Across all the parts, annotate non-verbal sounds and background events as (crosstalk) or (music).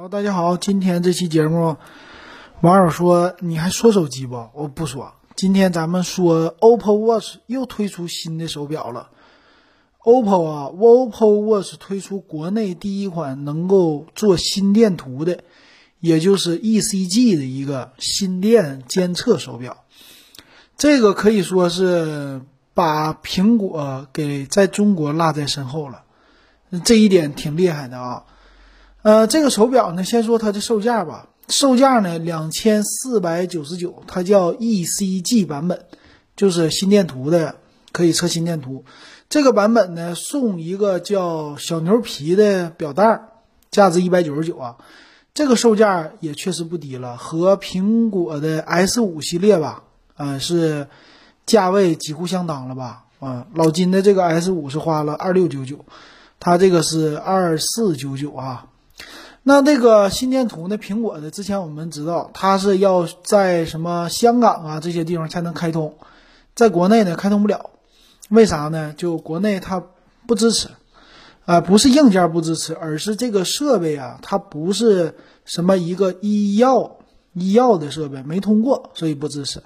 好，大家好，今天这期节目，网友说你还说手机不？我不说。今天咱们说 OPPO Watch 又推出新的手表了。OPPO 啊，OPPO Watch 推出国内第一款能够做心电图的，也就是 ECG 的一个心电监测手表。这个可以说是把苹果给在中国落在身后了，这一点挺厉害的啊。呃，这个手表呢，先说它的售价吧。售价呢，两千四百九十九，它叫 ECG 版本，就是心电图的，可以测心电图。这个版本呢，送一个叫小牛皮的表带，价值一百九十九啊。这个售价也确实不低了，和苹果的 S 五系列吧，啊，是价位几乎相当了吧？啊，老金的这个 S 五是花了二六九九，它这个是二四九九啊。那这个心电图呢？苹果的之前我们知道，它是要在什么香港啊这些地方才能开通，在国内呢开通不了，为啥呢？就国内它不支持，啊，不是硬件不支持，而是这个设备啊，它不是什么一个医药医药的设备，没通过，所以不支持。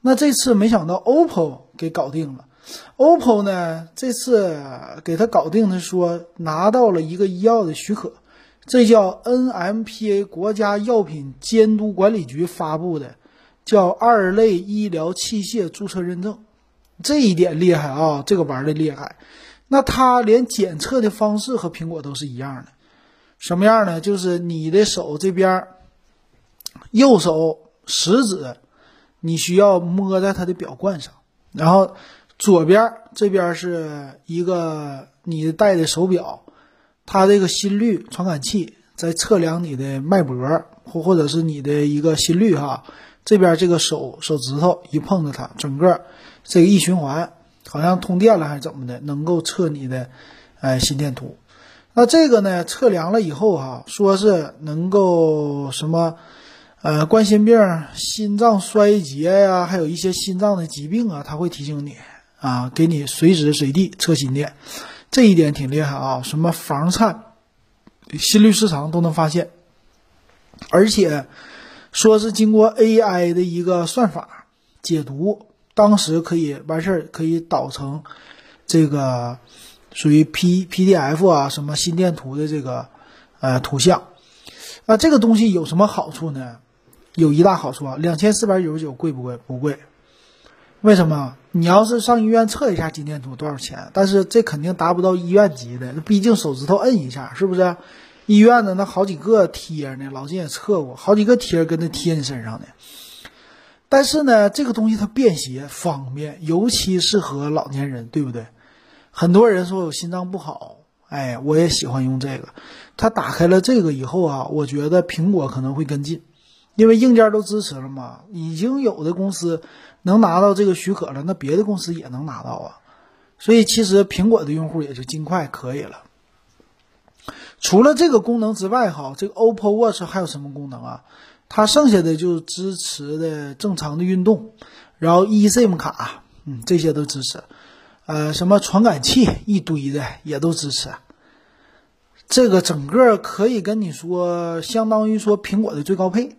那这次没想到 OPPO 给搞定了，OPPO 呢这次给他搞定的说拿到了一个医药的许可。这叫 NMPA 国家药品监督管理局发布的，叫二类医疗器械注册认证，这一点厉害啊！这个玩的厉害。那它连检测的方式和苹果都是一样的，什么样呢？就是你的手这边，右手食指，你需要摸在它的表冠上，然后左边这边是一个你戴的手表。它这个心率传感器在测量你的脉搏，或或者是你的一个心率哈。这边这个手手指头一碰着它，整个这个一循环，好像通电了还是怎么的，能够测你的呃心电图。那这个呢，测量了以后哈，说是能够什么呃冠心病、心脏衰竭呀，还有一些心脏的疾病啊，它会提醒你啊，给你随时随地测心电。这一点挺厉害啊！什么房颤、心律失常都能发现，而且说是经过 AI 的一个算法解读，当时可以完事儿，可以导成这个属于 P PDF 啊，什么心电图的这个呃图像啊。这个东西有什么好处呢？有一大好处啊，两千四百九十九贵不贵？不贵。为什么？你要是上医院测一下心电图多少钱？但是这肯定达不到医院级的，毕竟手指头摁一下，是不是？医院的那好几个贴呢，老金也测过，好几个贴跟那贴你身上的。但是呢，这个东西它便携方便，尤其适合老年人，对不对？很多人说我心脏不好，哎，我也喜欢用这个。它打开了这个以后啊，我觉得苹果可能会跟进。因为硬件都支持了嘛，已经有的公司能拿到这个许可了，那别的公司也能拿到啊。所以其实苹果的用户也就尽快可以了。除了这个功能之外，哈，这个 OPPO Watch 还有什么功能啊？它剩下的就支持的正常的运动，然后 eSIM 卡，嗯，这些都支持。呃，什么传感器一堆的也都支持。这个整个可以跟你说，相当于说苹果的最高配。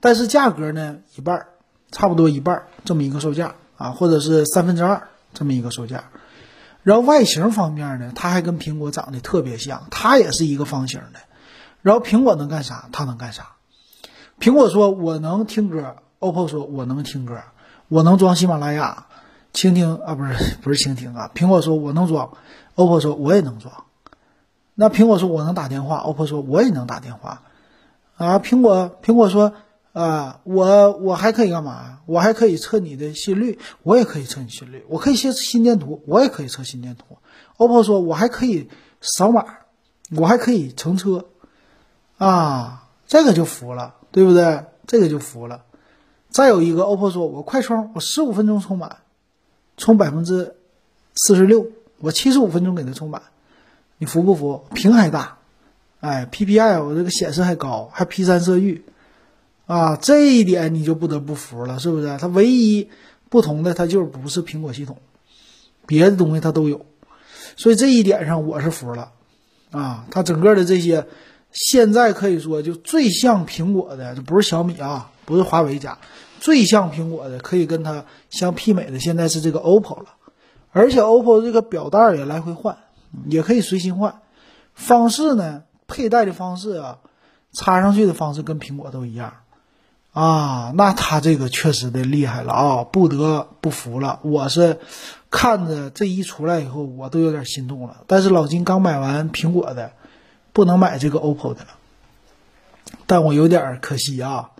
但是价格呢，一半儿，差不多一半儿这么一个售价啊，或者是三分之二这么一个售价。然后外形方面呢，它还跟苹果长得特别像，它也是一个方形的。然后苹果能干啥？它能干啥？苹果说我能听歌，OPPO 说我能听歌，我能装喜马拉雅、蜻蜓啊，不是 (laughs) 不是蜻蜓啊。苹果说我能装，OPPO 说我也能装。那苹果说我能打电话，OPPO 说我也能打电话。啊，苹果苹果说。啊，我我还可以干嘛？我还可以测你的心率，我也可以测你心率，我可以测心电图，我也可以测心电图。OPPO 说，我还可以扫码，我还可以乘车，啊，这个就服了，对不对？这个就服了。再有一个，OPPO 说，我快充，我十五分钟充满，充百分之四十六，我七十五分钟给它充满，你服不服？屏还大，哎，PPI 我这个显示还高，还 P 三色域。啊，这一点你就不得不服了，是不是？它唯一不同的，它就是不是苹果系统，别的东西它都有，所以这一点上我是服了。啊，它整个的这些现在可以说就最像苹果的，这不是小米啊，不是华为家，最像苹果的，可以跟它相媲美的，现在是这个 OPPO 了。而且 OPPO 这个表带也来回换，也可以随心换。方式呢，佩戴的方式啊，插上去的方式跟苹果都一样。啊，那它这个确实的厉害了啊，不得不服了。我是看着这一出来以后，我都有点心动了。但是老金刚买完苹果的，不能买这个 OPPO 的了。但我有点可惜啊，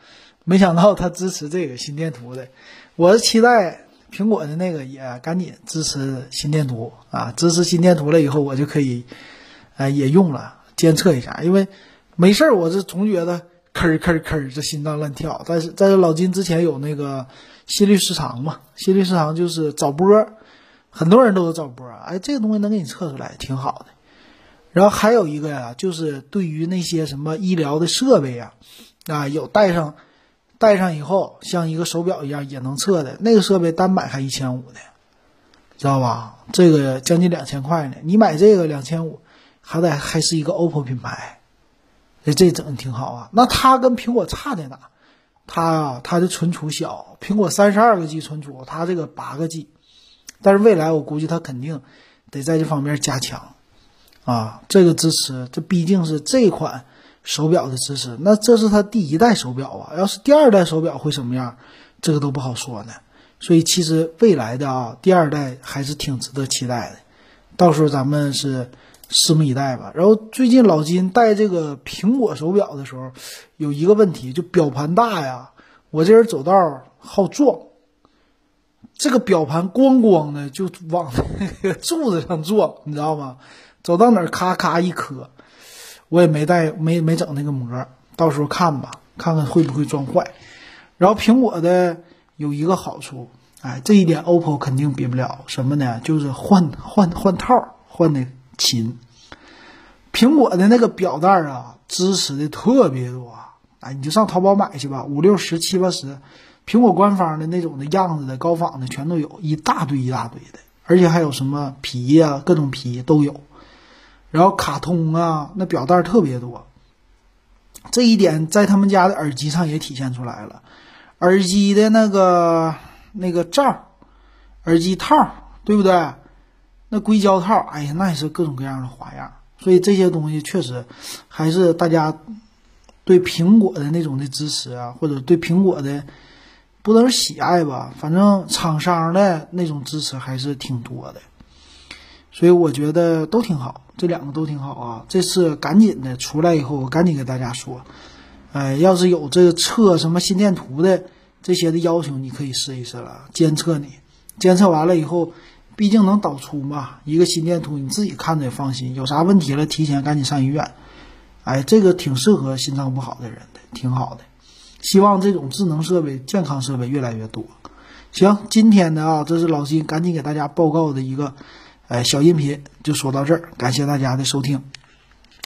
没想到他支持这个心电图的。我是期待苹果的那个也赶紧支持心电图啊，支持心电图了以后，我就可以，呃，也用了监测一下。因为没事儿，我是总觉得。吭吭吭，这心脏乱跳。但是，但是老金之前有那个心律失常嘛？心律失常就是早波，很多人都有早波。哎，这个东西能给你测出来，挺好的。然后还有一个呀，就是对于那些什么医疗的设备呀，啊，有带上，带上以后像一个手表一样也能测的那个设备，单买还一千五的，知道吧？这个将近两千块呢。你买这个两千五，还得还是一个 OPPO 品牌。这这整的挺好啊，那它跟苹果差在哪？它啊，它的存储小，苹果三十二个 G 存储，它这个八个 G。但是未来我估计它肯定得在这方面加强啊，这个支持，这毕竟是这款手表的支持。那这是它第一代手表啊，要是第二代手表会什么样，这个都不好说呢。所以其实未来的啊，第二代还是挺值得期待的，到时候咱们是。拭目以待吧。然后最近老金戴这个苹果手表的时候，有一个问题，就表盘大呀。我这人走道好撞，这个表盘咣咣的就往那个柱子上撞，你知道吗？走到哪儿咔咔一磕。我也没带，没没整那个膜，到时候看吧，看看会不会撞坏。然后苹果的有一个好处，哎，这一点 OPPO 肯定比不了，什么呢？就是换换换套换的。亲，苹果的那个表带啊，支持的特别多。哎，你就上淘宝买去吧，五六十、七八十，苹果官方的那种的样子的高仿的全都有，一大堆一大堆的，而且还有什么皮呀，各种皮都有。然后卡通啊，那表带特别多。这一点在他们家的耳机上也体现出来了，耳机的那个那个罩，耳机套，对不对？那硅胶套，哎呀，那也是各种各样的花样，所以这些东西确实还是大家对苹果的那种的支持啊，或者对苹果的不能是喜爱吧，反正厂商的那种支持还是挺多的，所以我觉得都挺好，这两个都挺好啊。这次赶紧的出来以后，我赶紧给大家说，哎，要是有这个测什么心电图的这些的要求，你可以试一试了，监测你，监测完了以后。毕竟能导出嘛，一个心电图你自己看着也放心。有啥问题了，提前赶紧上医院。哎，这个挺适合心脏不好的人的，挺好的。希望这种智能设备、健康设备越来越多。行，今天的啊，这是老金赶紧给大家报告的一个，哎，小音频就说到这儿，感谢大家的收听。